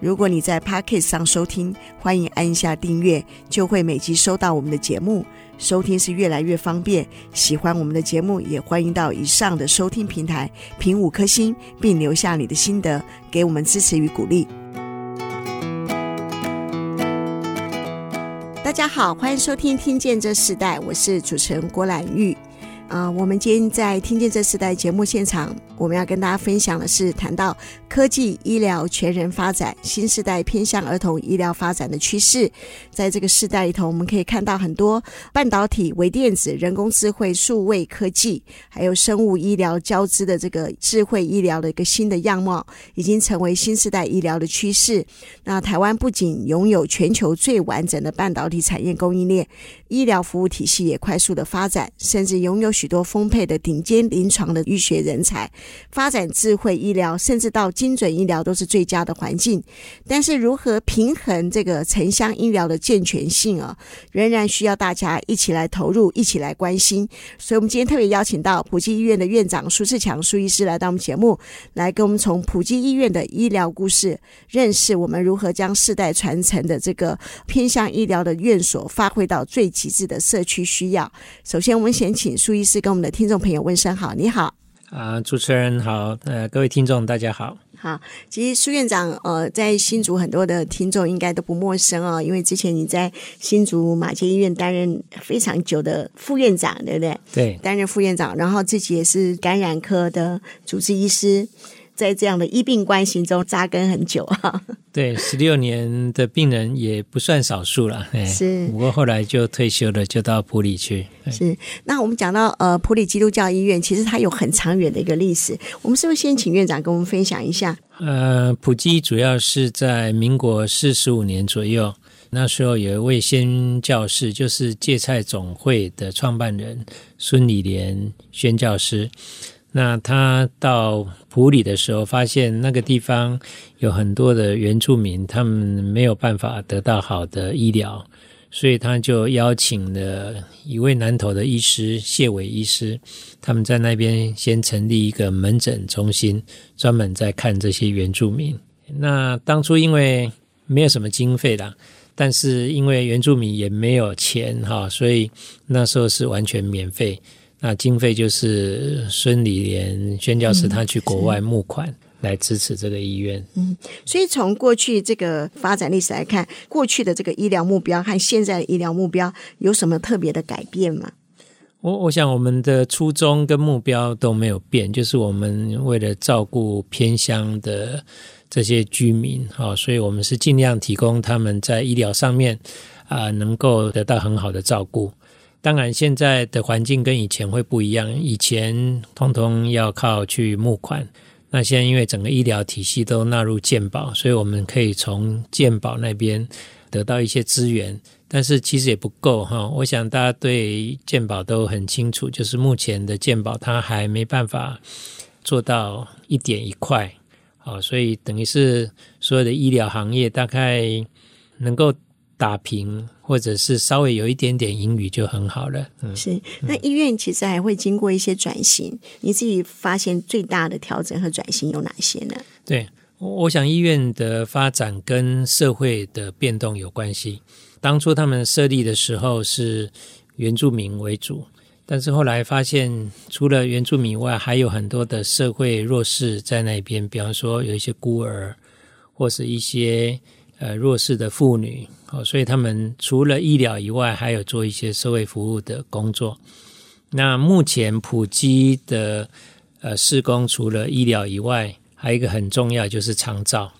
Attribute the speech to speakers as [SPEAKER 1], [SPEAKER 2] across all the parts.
[SPEAKER 1] 如果你在 Podcast 上收听，欢迎按下订阅，就会每集收到我们的节目。收听是越来越方便。喜欢我们的节目，也欢迎到以上的收听平台评五颗星，并留下你的心得，给我们支持与鼓励。大家好，欢迎收听《听见这时代》，我是主持人郭兰玉。啊、我们今天在《听见这世代》节目现场，我们要跟大家分享的是谈到科技医疗全人发展，新时代偏向儿童医疗发展的趋势。在这个世代里头，我们可以看到很多半导体、微电子、人工智慧、数位科技，还有生物医疗交织的这个智慧医疗的一个新的样貌，已经成为新时代医疗的趋势。那台湾不仅拥有全球最完整的半导体产业供应链，医疗服务体系也快速的发展，甚至拥有许多丰沛的顶尖临床的医学人才，发展智慧医疗，甚至到精准医疗都是最佳的环境。但是，如何平衡这个城乡医疗的健全性啊，仍然需要大家一起来投入，一起来关心。所以，我们今天特别邀请到普济医院的院长苏世强苏医师来到我们节目，来跟我们从普济医院的医疗故事，认识我们如何将世代传承的这个偏向医疗的院所发挥到最极致的社区需要。首先，我们先请苏医师。是跟我们的听众朋友问声好，你好
[SPEAKER 2] 啊，主持人好，呃，各位听众大家好。
[SPEAKER 1] 好，其实苏院长，呃，在新竹很多的听众应该都不陌生哦，因为之前你在新竹马偕医院担任非常久的副院长，对不对？
[SPEAKER 2] 对，
[SPEAKER 1] 担任副院长，然后自己也是感染科的主治医师。在这样的医病关系中扎根很久啊，
[SPEAKER 2] 对，十六年的病人也不算少数了。是，不过后来就退休了，就到普里去。
[SPEAKER 1] 是，那我们讲到呃普里基督教医院，其实它有很长远的一个历史。我们是不是先请院长跟我们分享一下？
[SPEAKER 2] 呃，普基主要是在民国四十五年左右，那时候有一位宣教士，就是芥菜总会的创办人孙理莲宣教师。那他到普里的时候，发现那个地方有很多的原住民，他们没有办法得到好的医疗，所以他就邀请了一位南投的医师谢伟医师，他们在那边先成立一个门诊中心，专门在看这些原住民。那当初因为没有什么经费啦，但是因为原住民也没有钱哈，所以那时候是完全免费。那经费就是孙理莲宣教师他去国外募款来支持这个医院。
[SPEAKER 1] 嗯，所以从过去这个发展历史来看，过去的这个医疗目标和现在的医疗目标有什么特别的改变吗？
[SPEAKER 2] 我我想我们的初衷跟目标都没有变，就是我们为了照顾偏乡的这些居民，好，所以我们是尽量提供他们在医疗上面啊能够得到很好的照顾。当然，现在的环境跟以前会不一样。以前通通要靠去募款，那现在因为整个医疗体系都纳入健保，所以我们可以从健保那边得到一些资源。但是其实也不够哈。我想大家对健保都很清楚，就是目前的健保它还没办法做到一点一块，好，所以等于是所有的医疗行业大概能够。打平，或者是稍微有一点点英语就很好了。嗯，
[SPEAKER 1] 是。那医院其实还会经过一些转型，嗯，你自己发现最大的调整和转型有哪些呢？
[SPEAKER 2] 对，我想医院的发展跟社会的变动有关系。当初他们设立的时候是原住民为主，但是后来发现除了原住民以外，还有很多的社会弱势在那边，比方说有一些孤儿，或是一些。呃，弱势的妇女，哦，所以他们除了医疗以外，还有做一些社会服务的工作。那目前普基的呃施工，除了医疗以外，还有一个很重要就是长照，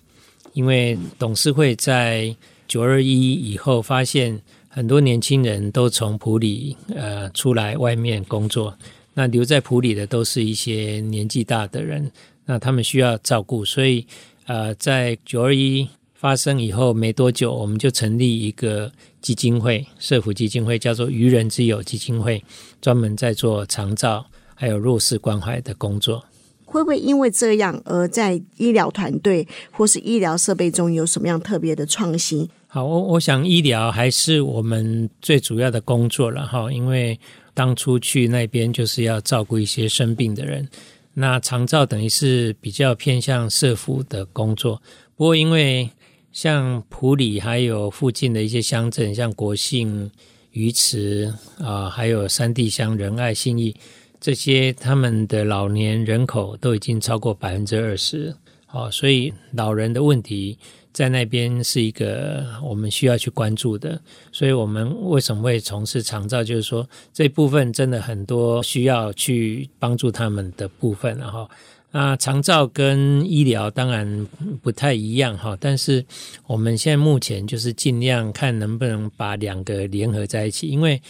[SPEAKER 2] 因为董事会在九二一以后发现很多年轻人都从普里呃出来外面工作，那留在普里的都是一些年纪大的人，那他们需要照顾，所以呃在九二一。发生以后没多久，我们就成立一个基金会，社福基金会，叫做“愚人之友基金会”，专门在做长照还有弱势关怀的工作。
[SPEAKER 1] 会不会因为这样而在医疗团队或是医疗设备中有什么样特别的创新？
[SPEAKER 2] 好，我我想医疗还是我们最主要的工作了哈，因为当初去那边就是要照顾一些生病的人，那长照等于是比较偏向社福的工作。不过因为像埔里还有附近的一些乡镇，像国姓、鱼池啊，还有三地乡仁爱、信义这些，他们的老年人口都已经超过百分之二十，好，所以老人的问题。在那边是一个我们需要去关注的，所以我们为什么会从事长照？就是说这部分真的很多需要去帮助他们的部分，然后啊长照跟医疗当然不太一样哈，但是我们现在目前就是尽量看能不能把两个联合在一起，因为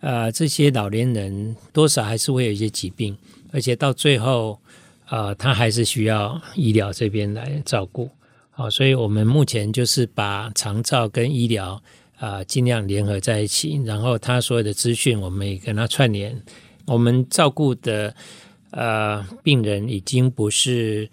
[SPEAKER 2] 呃这些老年人多少还是会有一些疾病，而且到最后呃他还是需要医疗这边来照顾。好，所以我们目前就是把长照跟医疗啊、尽量联合在一起，然后他所有的资讯我们也跟他串联。我们照顾的呃病人已经不是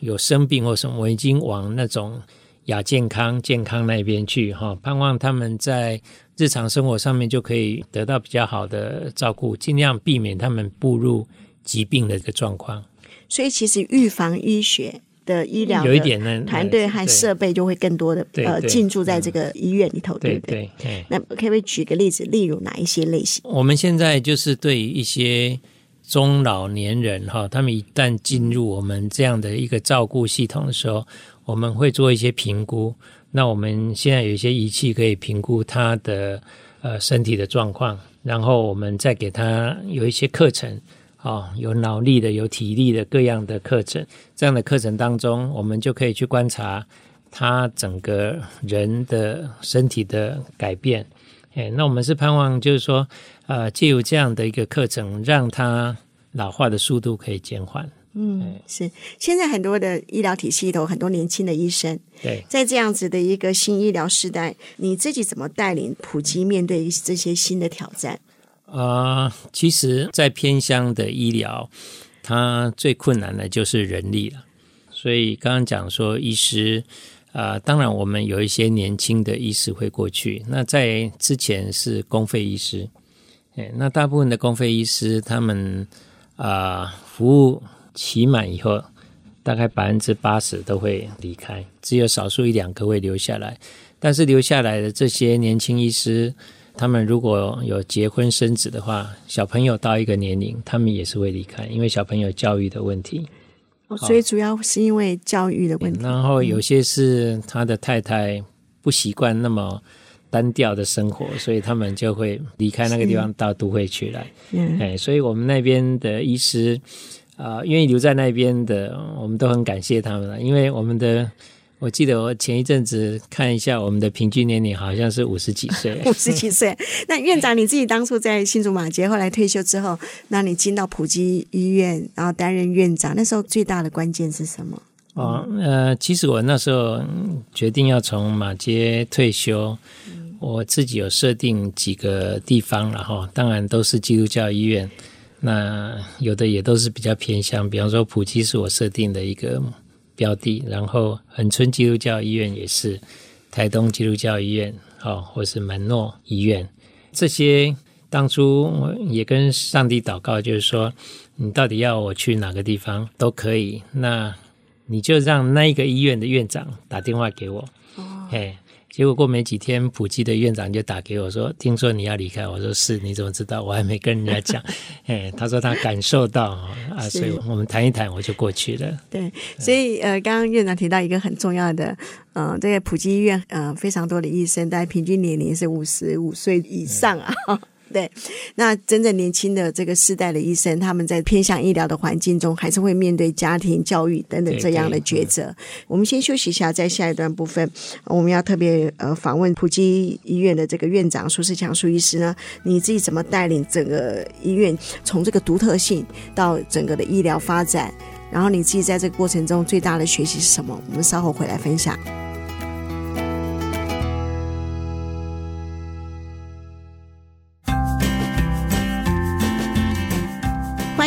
[SPEAKER 2] 有生病或什么，我已经往那种亚健康健康那边去哈，盼望他们在日常生活上面就可以得到比较好的照顾，尽量避免他们步入疾病的一个状况。
[SPEAKER 1] 所以，其实预防医学。的医疗
[SPEAKER 2] 有一点呢，
[SPEAKER 1] 团队和设备就会更多的呃进驻在这个医院里头，对不对？对。那可不可以举个例子，例如哪一些类型？
[SPEAKER 2] 我们现在就是对于一些中老年人哈，他们一旦进入我们这样的一个照顾系统的时候，我们会做一些评估。那我们现在有一些仪器可以评估他的呃身体的状况，然后我们再给他有一些课程。哦，有脑力的，有体力的，各样的课程。这样的课程当中，我们就可以去观察他整个人的身体的改变。哎，那我们是盼望，就是说，呃，借由这样的一个课程，让它老化的速度可以减缓。
[SPEAKER 1] 嗯，是。现在很多的医疗体系都有很多年轻的医生。
[SPEAKER 2] 对，
[SPEAKER 1] 在这样子的一个新医疗时代，你自己怎么带领普及面对这些新的挑战？
[SPEAKER 2] 啊、呃，其实，在偏乡的医疗，它最困难的就是人力了。所以刚刚讲说，医师啊、当然我们有一些年轻的医师会过去。那在之前是公费医师，哎，那大部分的公费医师，他们啊、服务期满以后，大概百分之八十都会离开，只有少数一两个会留下来。但是留下来的这些年轻医师，他们如果有结婚生子的话，小朋友到一个年龄，他们也是会离开，因为小朋友教育的问题。
[SPEAKER 1] 哦，所以主要是因为教育的问题。
[SPEAKER 2] 然后有些是他的太太不习惯那么单调的生活，所以他们就会离开那个地方到都会去来。嗯，哎，所以我们那边的医师啊，呃，愿意留在那边的，我们都很感谢他们了，因为我们的。我记得我前一阵子看一下我们的平均年龄好像是五十几岁，
[SPEAKER 1] 五十几岁。那院长你自己当初在新竹马杰，后来退休之后，那你进到普基医院，然后担任院长，那时候最大的关键是什么？
[SPEAKER 2] 哦，呃，其实我那时候决定要从马街退休，我自己有设定几个地方，然后当然都是基督教医院，那有的也都是比较偏向，比方说普基是我设定的一个。标的，然后恒春基督教医院也是，台东基督教医院，哦，或是门诺医院，这些当初我也跟上帝祷告，就是说，你到底要我去哪个地方都可以，那你就让那一个医院的院长打电话给我，哦，嘿。结果过没几天，普基的院长就打给我说：“听说你要离开。”我说：“是，你怎么知道？我还没跟人家讲。”哎，他说他感受到啊，所以我们谈一谈，我就过去了。
[SPEAKER 1] 对，所以呃，刚刚院长提到一个很重要的，呃，这个普基医院呃非常多的医生，但平均年龄是五十五岁以上啊。对，那真正年轻的这个世代的医生，他们在偏向医疗的环境中，还是会面对家庭教育等等这样的抉择。我们先休息一下，在下一段部分，我们要特别呃访问普基医院的这个院长苏世强苏医师呢，你自己怎么带领整个医院从这个独特性到整个的医疗发展，然后你自己在这个过程中最大的学习是什么？我们稍后回来分享。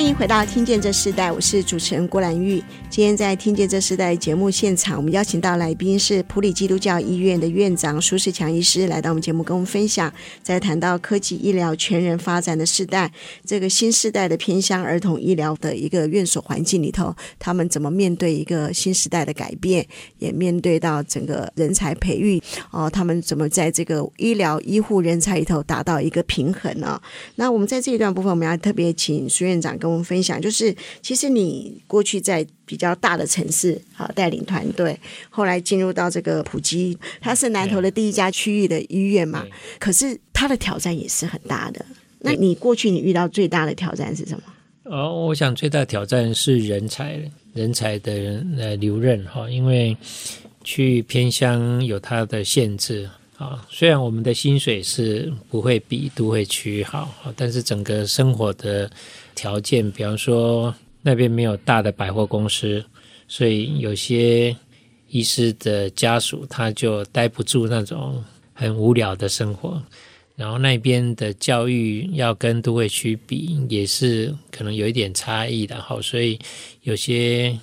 [SPEAKER 1] 迎回到《听见这世代》，我是主持人郭兰玉。今天在《听见这世代》节目现场，我们邀请到来宾是普里基督教医院的院长苏世强医师，来到我们节目跟我们分享，在谈到科技医疗全人发展的时代，这个新时代的偏乡儿童医疗的一个院所环境里头，他们怎么面对一个新时代的改变，也面对到整个人才培育哦，他们怎么在这个医疗医护人才里头达到一个平衡呢、那我们在这一段部分，我们要特别请苏院长跟。我分享就是，其实你过去在比较大的城市啊带领团队，后来进入到这个普吉，它是南投的第一家区域的医院嘛。可是它的挑战也是很大的。那你过去你遇到最大的挑战是什么？
[SPEAKER 2] 哦，我想最大的挑战是人才，人才的呃留任哈，因为去偏乡有它的限制啊。虽然我们的薪水是不会比都会区好，但是整个生活的。条件，比方说那边没有大的百货公司，所以有些医师的家属他就待不住那种很无聊的生活。然后那边的教育要跟都会区比，也是可能有一点差异的。好，所以有些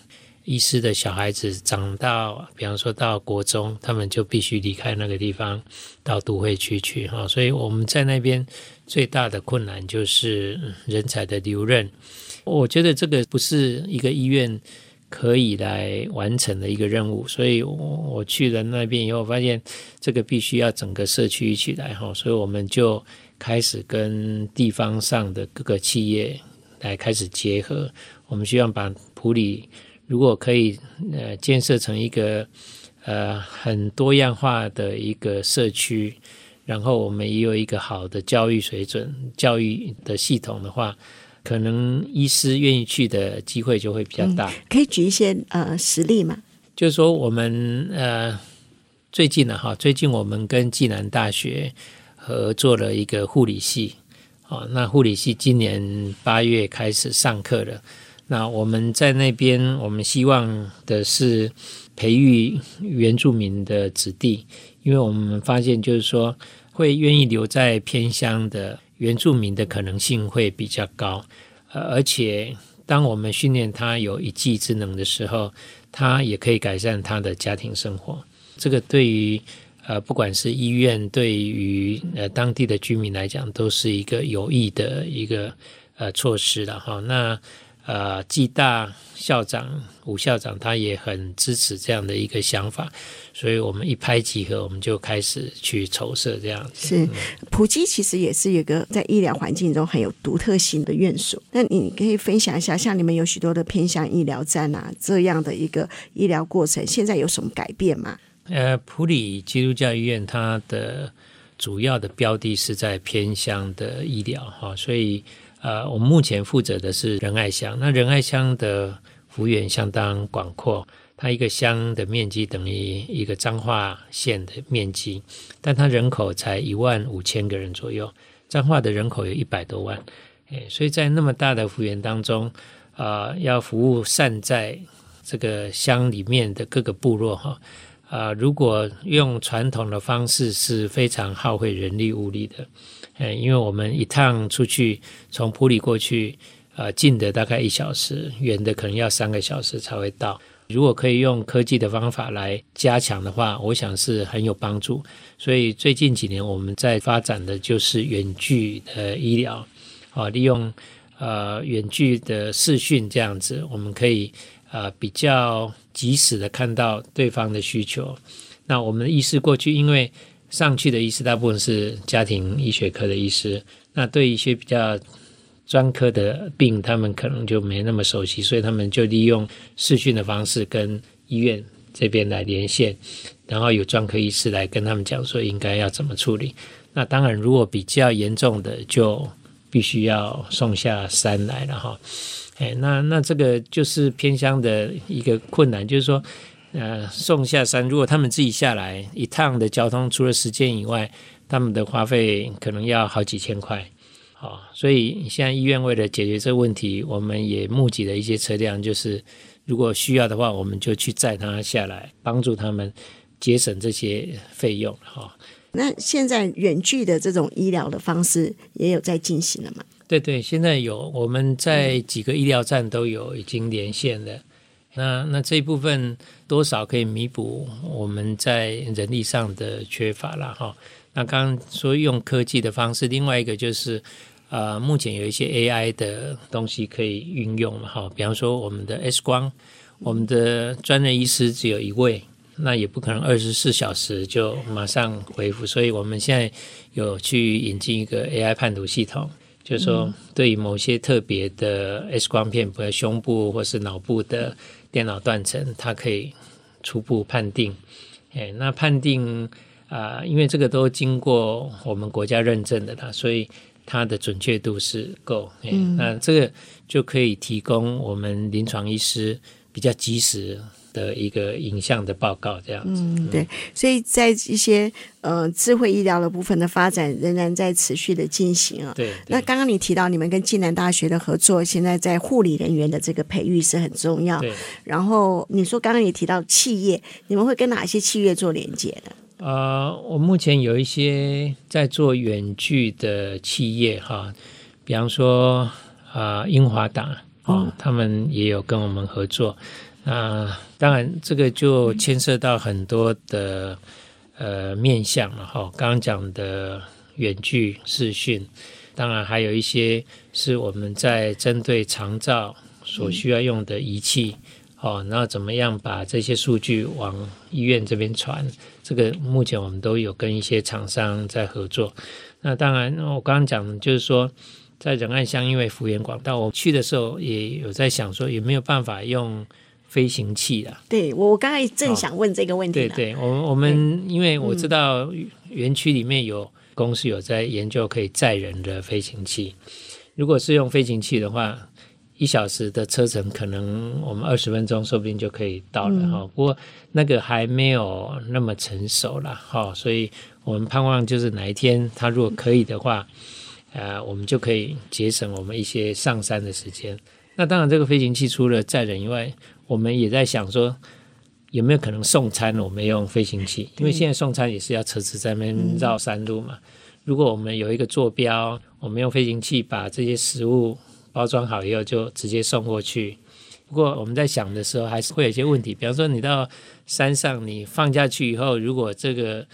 [SPEAKER 2] 医师的小孩子长到，比方说到国中，他们就必须离开那个地方，到都会区去。哈，所以我们在那边。最大的困难就是人才的留任，我觉得这个不是一个医院可以来完成的一个任务，所以我去了那边以后，发现这个必须要整个社区一起来哈，所以我们就开始跟地方上的各个企业来开始结合，我们希望把普里如果可以呃建设成一个呃很多样化的一个社区。然后我们也有一个好的教育水准、教育的系统的话，可能医师愿意去的机会就会比较大。嗯、
[SPEAKER 1] 可以举一些呃实例吗？
[SPEAKER 2] 就是说我们呃最近呢哈，最近我们跟暨南大学合作了一个护理系，哦，那护理系今年八月开始上课了。那我们在那边，我们希望的是培育原住民的子弟。因为我们发现，就是说，会愿意留在偏乡的原住民的可能性会比较高，呃，而且当我们训练他有一技之能的时候，他也可以改善他的家庭生活。这个对于呃，不管是医院，对于呃当地的居民来讲，都是一个有益的一个呃措施了哈。那。呃，暨大校长吴校长他也很支持这样的一个想法，所以我们一拍即合，我们就开始去筹设这样子。
[SPEAKER 1] 是，普基其实也是一个在医疗环境中很有独特性的院所。那你可以分享一下，像你们有许多的偏向医疗站啊，这样的一个医疗过程，现在有什么改变吗？
[SPEAKER 2] 呃，普里基督教医院它的主要的标的是在偏乡的医疗哈，所以。呃，我们目前负责的是仁爱乡。那仁爱乡的幅员相当广阔，它一个乡的面积等于一个彰化县的面积，但它人口才一万五千个人左右。彰化的人口有一百多万，诶，所以在那么大的幅员当中，啊、呃，要服务散在这个乡里面的各个部落哈，啊、如果用传统的方式是非常耗费人力物力的。嗯，因为我们一趟出去从埔里过去，呃，近的大概一小时，远的可能要三个小时才会到。如果可以用科技的方法来加强的话，我想是很有帮助。所以最近几年我们在发展的就是远距的医疗，啊，利用呃远距的视讯这样子，我们可以呃比较及时的看到对方的需求。那我们的医师过去因为。上去的医师大部分是家庭医学科的医师，那对一些比较专科的病，他们可能就没那么熟悉，所以他们就利用视讯的方式跟医院这边来连线，然后有专科医师来跟他们讲说应该要怎么处理。那当然，如果比较严重的，就必须要送下山来了哈。哎，那那这个就是偏乡的一个困难，就是说。呃，送下山，如果他们自己下来一趟的交通，除了时间以外，他们的花费可能要好几千块。好、所以现在医院为了解决这个问题，我们也募集了一些车辆，就是如果需要的话，我们就去载他下来，帮助他们节省这些费用。哈、
[SPEAKER 1] 那现在远距的这种医疗的方式也有在进行了吗？
[SPEAKER 2] 对对，现在有我们在几个医疗站都有已经连线了。那那这一部分多少可以弥补我们在人力上的缺乏了哈。那刚刚说用科技的方式，另外一个就是呃，目前有一些 AI 的东西可以运用嘛哈。比方说我们的 X 光，我们的专任医师只有一位。那也不可能二十四小时就马上回复，所以我们现在有去引进一个 AI 判读系统，就是说对于某些特别的 X 光片，比如胸部或是脑部的电脑断层，它可以初步判定。哎，那判定啊、呃，因为这个都经过我们国家认证的啦，所以它的准确度是够。哎，那这个就可以提供我们临床医师比较及时。的一个影像的报告，这样子。
[SPEAKER 1] 嗯，对，所以在一些呃智慧医疗的部分的发展仍然在持续的进行啊。
[SPEAKER 2] 对。
[SPEAKER 1] 那刚刚你提到你们跟暨南大学的合作，现在在护理人员的这个培育是很重要。
[SPEAKER 2] 对。
[SPEAKER 1] 然后你说刚刚也提到企业，你们会跟哪些企业做连接呢？
[SPEAKER 2] 呃，我目前有一些在做远距的企业哈，比方说啊、呃、英华达啊、哦，他们也有跟我们合作。啊，当然，这个就牵涉到很多的呃面向了哈。刚刚讲的远距视讯，当然还有一些是我们在针对长照所需要用的仪器哦，然后怎么样把这些数据往医院这边传？这个目前我们都有跟一些厂商在合作。那当然，我刚刚讲就是说，在仁爱乡因为幅员广大，我去的时候也有在想说，有没有办法用。飞行器的，
[SPEAKER 1] 对，我刚才正想问这个问题。
[SPEAKER 2] 对对，我我们因为我知道园区里面有公司有在研究可以载人的飞行器，如果是用飞行器的话，一小时的车程可能我们二十分钟说不定就可以到了哈。不过那个还没有那么成熟了哈，所以我们盼望就是哪一天它如果可以的话，呃，我们就可以节省我们一些上山的时间。那当然，这个飞行器除了载人以外，我们也在想说，有没有可能送餐？我们用飞行器，因为现在送餐也是要车子在那边绕山路嘛。如果我们有一个坐标，我们用飞行器把这些食物包装好以后，就直接送过去。不过我们在想的时候，还是会有一些问题，比方说你到山上，你放下去以后，如果这个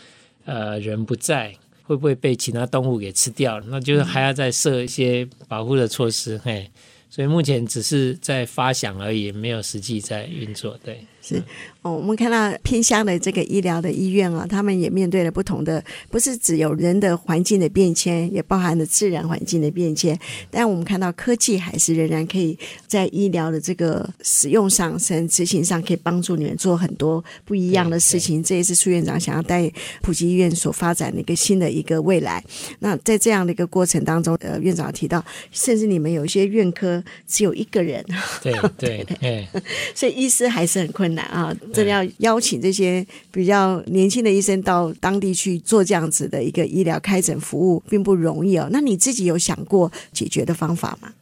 [SPEAKER 2] 呃人不在，会不会被其他动物给吃掉？那就是还要再设一些保护的措施，嘿。所以目前只是在发想而已，没有实际在运作。对，
[SPEAKER 1] 是。哦，我们看到偏乡的这个医疗的医院啊，他们也面对了不同的，不是只有人的环境的变迁，也包含了自然环境的变迁。但我们看到科技还是仍然可以在医疗的这个使用上、甚至执行上，可以帮助你们做很多不一样的事情。这也是苏院长想要带普及医院所发展的一个新的一个未来。那在这样的一个过程当中，呃，院长提到，甚至你们有一些院科只有一个人，
[SPEAKER 2] 对对 对，
[SPEAKER 1] 所以医师还是很困难啊。真的要邀请这些比较年轻的医生到当地去做这样子的一个医疗开诊服务，并不容易哦。那你自己有想过解决的方法吗？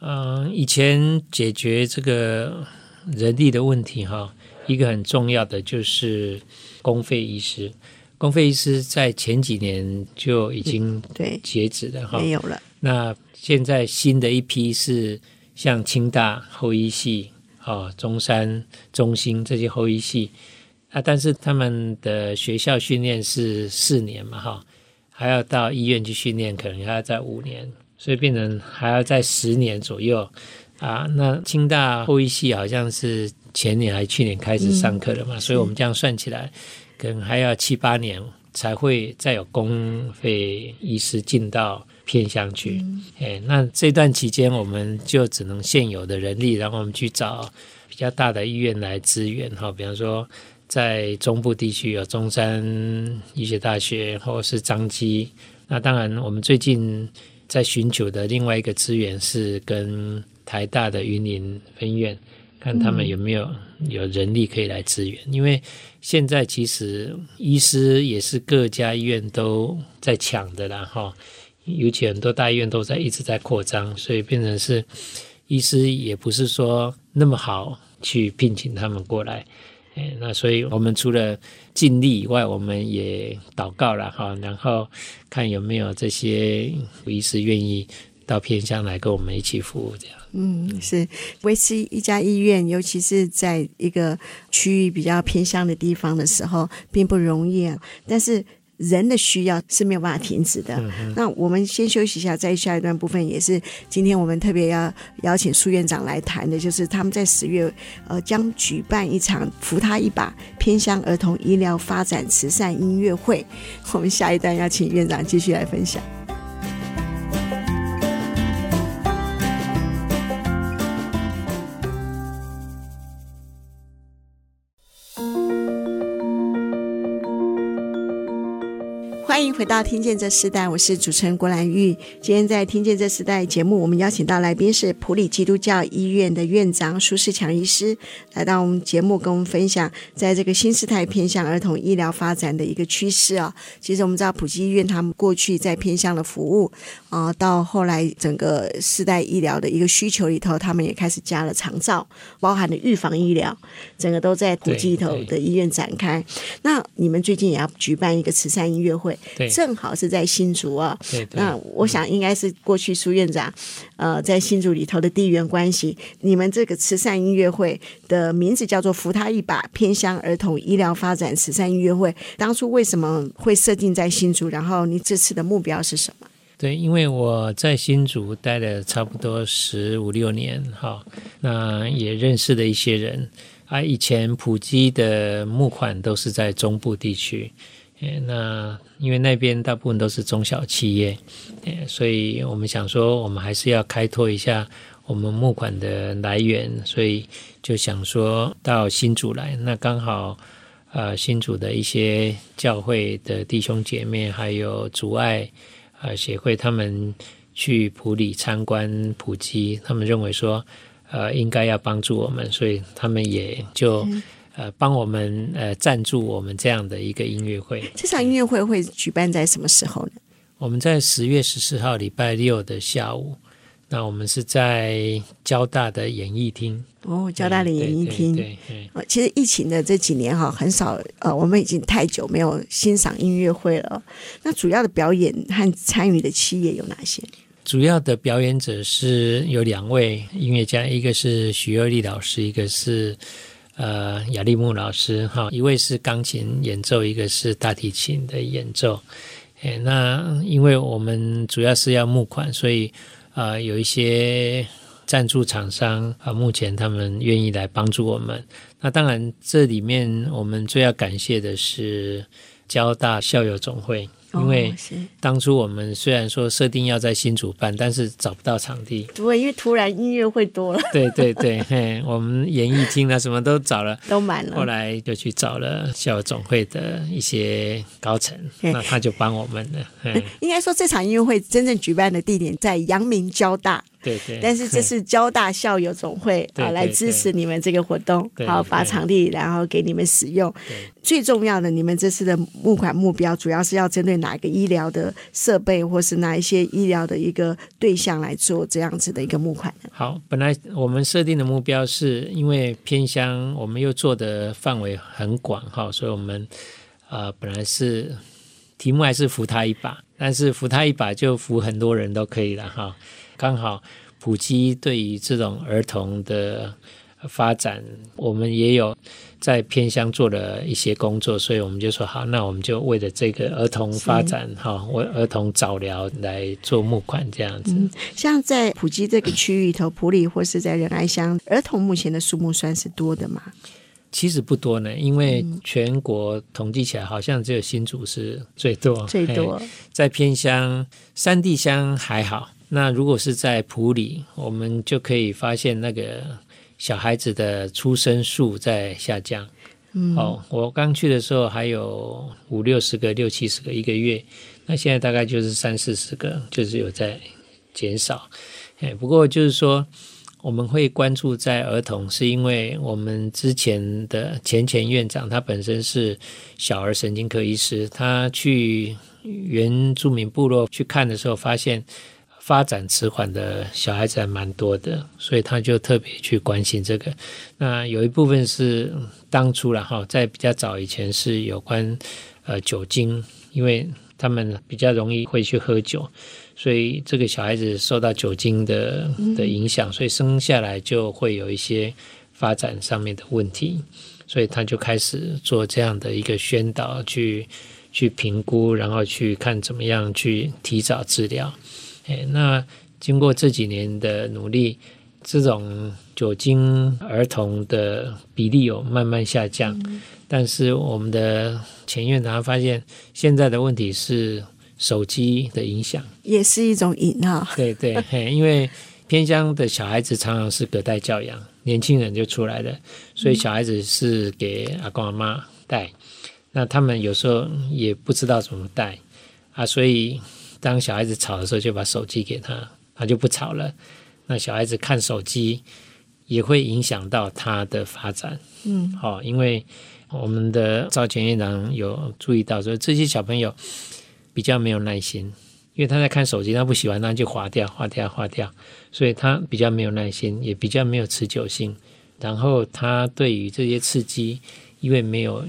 [SPEAKER 2] 嗯，以前解决这个人力的问题哈，一个很重要的就是公费医师。公费医师在前几年就已经对截止了哈，没有了。那现在新的一批是像清大后医系。哦，中山、中兴这些后裔系啊，但是他们的学校训练是四年嘛，哈，还要到医院去训练，可能还要在五年，所以变成还要在十年左右啊。那清大后裔系好像是前年还是去年开始上课的嘛，嗯，所以我们这样算起来，可能还要七八年才会再有公费医师进到。偏乡去，哎，那这段期间我们就只能现有的人力，然后我们去找比较大的医院来支援哈，比方说在中部地区有中山医学大学或者是彰基，那当然我们最近在寻求的另外一个资源是跟台大的云林分院，看他们有没有有人力可以来支援，因为现在其实医师也是各家医院都在抢的啦哈。尤其很多大医院都在一直在扩张，所以变成是医师也不是说那么好去聘请他们过来。哎，那所以我们除了尽力以外，我们也祷告了哈，然后看有没有这些医师愿意到偏乡来跟我们一起服务，这样。
[SPEAKER 1] 嗯，是维持一家医院，尤其是在一个区域比较偏乡的地方的时候，并不容易啊。但是人的需要是没有办法停止的。嗯、那我们先休息一下，在下一段部分也是今天我们特别要邀请苏院长来谈的，就是他们在十月呃将举办一场扶他一把偏乡儿童医疗发展慈善音乐会。我们下一段要请院长继续来分享。欢迎回到《听见这时代》，我是主持人郭兰玉。今天在《听见这时代》节目，我们邀请到来宾是普里基督教医院的院长苏世强医师，来到我们节目跟我们分享，在这个新时代偏向儿童医疗发展的一个趋势啊。其实我们知道，普济医院他们过去在偏向的服务啊，到后来整个世代医疗的一个需求里头，他们也开始加了长照，包含了预防医疗，整个都在普济里头的医院展开。那你们最近也要举办一个慈善音乐会。对，正好是在新竹啊。对，对，那我想应该是过去苏院长，呃，在新竹里头的地缘关系。你们这个慈善音乐会的名字叫做“扶他一把”偏乡儿童医疗发展慈善音乐会。当初为什么会设定在新竹？然后你这次的目标是什么？
[SPEAKER 2] 对，因为我在新竹待了差不多十五六年，哈，那也认识了一些人啊。以前普基的募款都是在中部地区。那因为那边大部分都是中小企业，所以我们想说，我们还是要开拓一下我们募款的来源，所以就想说到新竹来。那刚好，呃，新竹的一些教会的弟兄姐妹，还有主爱呃协会，他们去普里参观普基，他们认为说，呃，应该要帮助我们，所以他们也就。呃，帮我们呃赞助我们这样的一个音乐会。
[SPEAKER 1] 这场音乐会会举办在什么时候呢？
[SPEAKER 2] 我们在十月十四号礼拜六的下午。那我们是在交大的演艺厅。
[SPEAKER 1] 哦，交大的演艺厅。
[SPEAKER 2] 对，对，对。
[SPEAKER 1] 其实疫情的这几年哈，很少呃，我们已经太久没有欣赏音乐会了。那主要的表演和参与的企业有哪些？
[SPEAKER 2] 主要的表演者是有两位音乐家，一个是许又丽老师，一个是。呃，雅力木老师哈，一位是钢琴演奏，一个是大提琴的演奏。诶，那因为我们主要是要募款，所以啊、呃，有一些赞助厂商啊，目前他们愿意来帮助我们。那当然，这里面我们最要感谢的是交大校友总会。因为当初我们虽然说设定要在新主办，但是找不到场地。
[SPEAKER 1] 对，因为突然音乐会多了。
[SPEAKER 2] 对对对，嘿，我们演艺厅啊，什么都找了，
[SPEAKER 1] 都满了。
[SPEAKER 2] 后来就去找了校友总会的一些高层，那他就帮我们了。
[SPEAKER 1] 应该说，这场音乐会真正举办的地点在阳明交大。
[SPEAKER 2] 对对，
[SPEAKER 1] 但是这是交大校友总会啊，来支持你们这个活动，好，把场地然后给你们使用。最重要的，你们这次的募款目标主要是要针对哪一个医疗的设备，或是哪一些医疗的一个对象来做这样子的一个募款呢？
[SPEAKER 2] 好，本来我们设定的目标是因为偏乡，我们又做的范围很广哈，所以我们呃本来是题目还是扶他一把，但是扶他一把就扶很多人都可以了哈。刚好普基对于这种儿童的发展，我们也有在偏乡做了一些工作，所以我们就说好，那我们就为了这个儿童发展哈，为儿童早疗来做募款这样子。嗯，
[SPEAKER 1] 像在普基这个区域里头，普里或是在仁爱乡，儿童目前的数目算是多的吗？
[SPEAKER 2] 其实不多呢，因为全国统计起来，好像只有新竹是最多，
[SPEAKER 1] 最多
[SPEAKER 2] 在偏乡山地乡还好。那如果是在普里，我们就可以发现那个小孩子的出生数在下降。嗯，哦，我刚去的时候还有五六十个、六七十个一个月，那现在大概就是三四十个，就是有在减少。哎，不过就是说我们会关注在儿童，是因为我们之前的前前院长他本身是小儿神经科医师，他去原住民部落去看的时候发现。发展迟缓的小孩子还蛮多的，所以他就特别去关心这个。那有一部分是当初了哈，在比较早以前是有关呃酒精，因为他们比较容易会去喝酒，所以这个小孩子受到酒精的的影响，所以生下来就会有一些发展上面的问题，所以他就开始做这样的一个宣导，去去评估，然后去看怎么样去提早治疗。哎，那经过这几年的努力，这种酒精儿童的比例有慢慢下降。但是我们的前院长发现，现在的问题是手机的影响，
[SPEAKER 1] 也是一种瘾啊。
[SPEAKER 2] 对对，因为偏乡的小孩子常常是隔代教养，年轻人就出来了，所以小孩子是给阿公阿妈带，那他们有时候也不知道怎么带啊，所以当小孩子吵的时候，就把手机给他，他就不吵了。那小孩子看手机也会影响到他的发展，嗯，好，因为。我们的赵前院长有注意到说，这些小朋友比较没有耐心，因为他在看手机，他不喜欢，他就划掉、划掉、划掉，所以他比较没有耐心，也比较没有持久性。然后他对于这些刺激，因为没有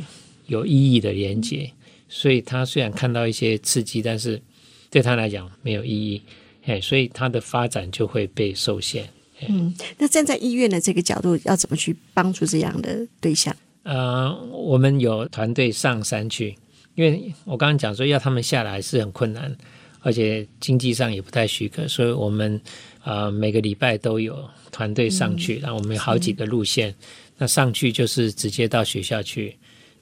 [SPEAKER 2] 有意义的连接，所以他虽然看到一些刺激，但是对他来讲没有意义，哎，所以他的发展就会被受限。
[SPEAKER 1] 嗯，那站在医院的这个角度，要怎么去帮助这样的对象？
[SPEAKER 2] 呃，我们有团队上山去，因为我刚刚讲说要他们下来是很困难，而且经济上也不太许可，所以我们呃每个礼拜都有团队上去，然后我们有好几个路线，那上去就是直接到学校去，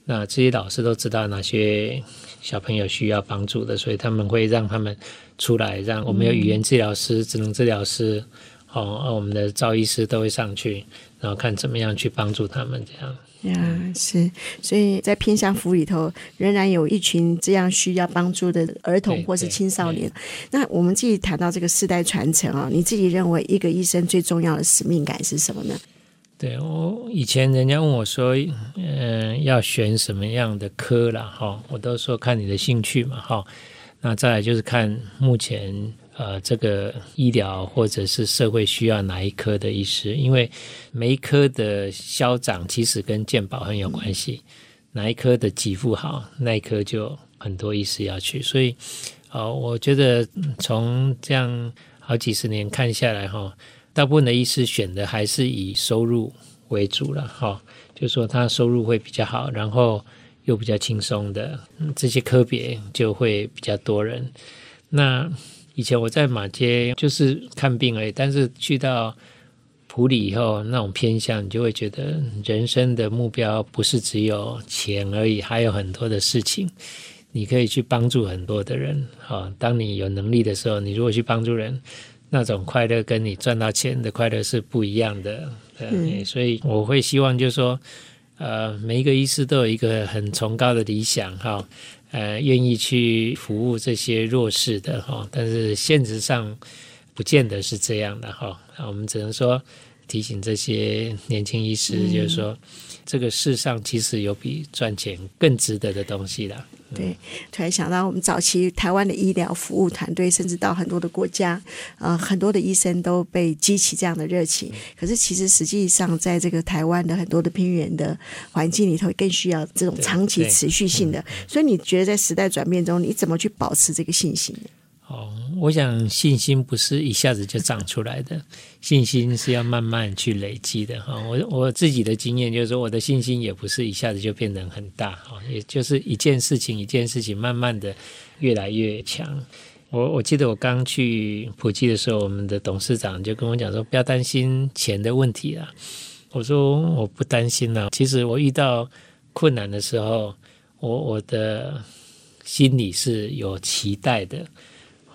[SPEAKER 2] 那这些老师都知道哪些小朋友需要帮助的，所以他们会让他们出来，让我们有语言治疗师、职能治疗师，哦，我们的赵医师都会上去，然后看怎么样去帮助他们这样。
[SPEAKER 1] 呀，是，所以在偏乡服务里头，仍然有一群这样需要帮助的儿童或是青少年。那我们自己谈到这个世代传承啊，你自己认为一个医生最重要的使命感是什么呢？
[SPEAKER 2] 对，我以前人家问我说，嗯、要选什么样的科了哈，我都说看你的兴趣嘛哈。那再来就是看目前。呃，这个医疗或者是社会需要哪一科的医师？因为每一科的消长其实跟健保很有关系，哪一科的给付好，那一科就很多医师要去。所以，呃，我觉得从这样好几十年看下来，哈，大部分的医师选的还是以收入为主了，哈，就是说他收入会比较好，然后又比较轻松的这些科别就会比较多人。那以前我在马街就是看病而已，但是去到埔里以后，那种偏向你就会觉得人生的目标不是只有钱而已，还有很多的事情，你可以去帮助很多的人。好，当你有能力的时候，你如果去帮助人，那种快乐跟你赚到钱的快乐是不一样的。嗯，所以我会希望就是说，呃，每一个医师都有一个很崇高的理想，哈。呃，愿意去服务这些弱势的哈，但是现实上不见得是这样的哈。我们只能说提醒这些年轻医师，嗯、就是说这个世上其实有比赚钱更值得的东西啦。
[SPEAKER 1] 对，突然想到，我们早期台湾的医疗服务团队，甚至到很多的国家，呃，很多的医生都被激起这样的热情。可是，其实实际上，在这个台湾的很多的偏远的环境里头，更需要这种长期持续性的。所以，你觉得在时代转变中，你怎么去保持这个信心呢？
[SPEAKER 2] 哦，我想信心不是一下子就长出来的，信心是要慢慢去累积的哈。我我自己的经验就是说，我的信心也不是一下子就变得很大哈，也就是一件事情一件事情慢慢的越来越强。我我记得我刚去埔基的时候，我们的董事长就跟我讲说，不要担心钱的问题啊。我说我不担心了，其实我遇到困难的时候，我我的心里是有期待的。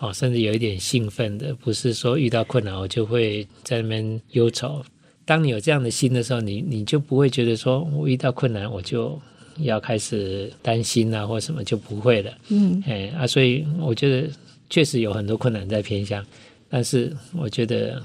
[SPEAKER 2] 哦，甚至有一点兴奋的，不是说遇到困难我就会在那边忧愁。当你有这样的心的时候，你你就不会觉得说我遇到困难我就要开始担心啊，或什么就不会了。嗯，哎啊，所以我觉得确实有很多困难在偏向，但是我觉得。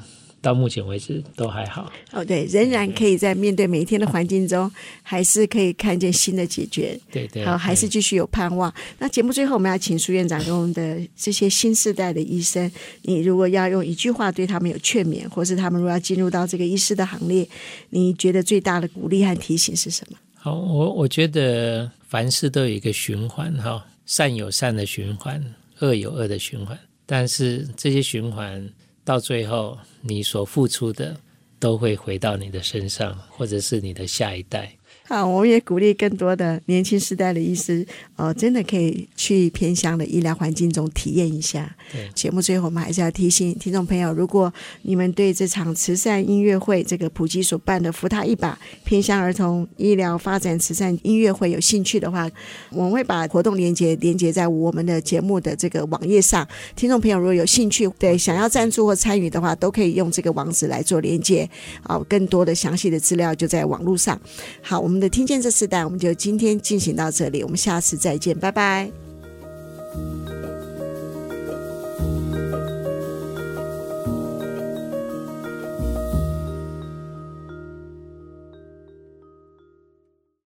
[SPEAKER 2] 到目前为止都还好
[SPEAKER 1] 哦，对，仍然可以在面对每一天的环境中，还是可以看见新的解决，
[SPEAKER 2] 对对，
[SPEAKER 1] 好，还是继续有盼望。那节目最后，我们要请苏院长跟我们的这些新世代的医生，你如果要用一句话对他们有劝勉，或是他们如果要进入到这个医师的行列，你觉得最大的鼓励和提醒是什么？
[SPEAKER 2] 好，我我觉得凡事都有一个循环哈，善有善的循环，恶有恶的循环。但是这些循环到最后，你所付出的都会回到你的身上，或者是你的下一代。
[SPEAKER 1] 好，我们也鼓励更多的年轻时代的医师，呃，真的可以去偏乡的医疗环境中体验一下。
[SPEAKER 2] 对，
[SPEAKER 1] 节目最后我们还是要提醒听众朋友，如果你们对这场慈善音乐会这个普及所办的“扶他一把”偏乡儿童医疗发展慈善音乐会有兴趣的话，我们会把活动连接连接在我们的节目的这个网页上。听众朋友如果有兴趣，对想要赞助或参与的话，都可以用这个网址来做连接。啊，更多的详细的资料就在网络上。好，我们。的听见这四代，我们就今天进行到这里，我们下次再见，拜拜。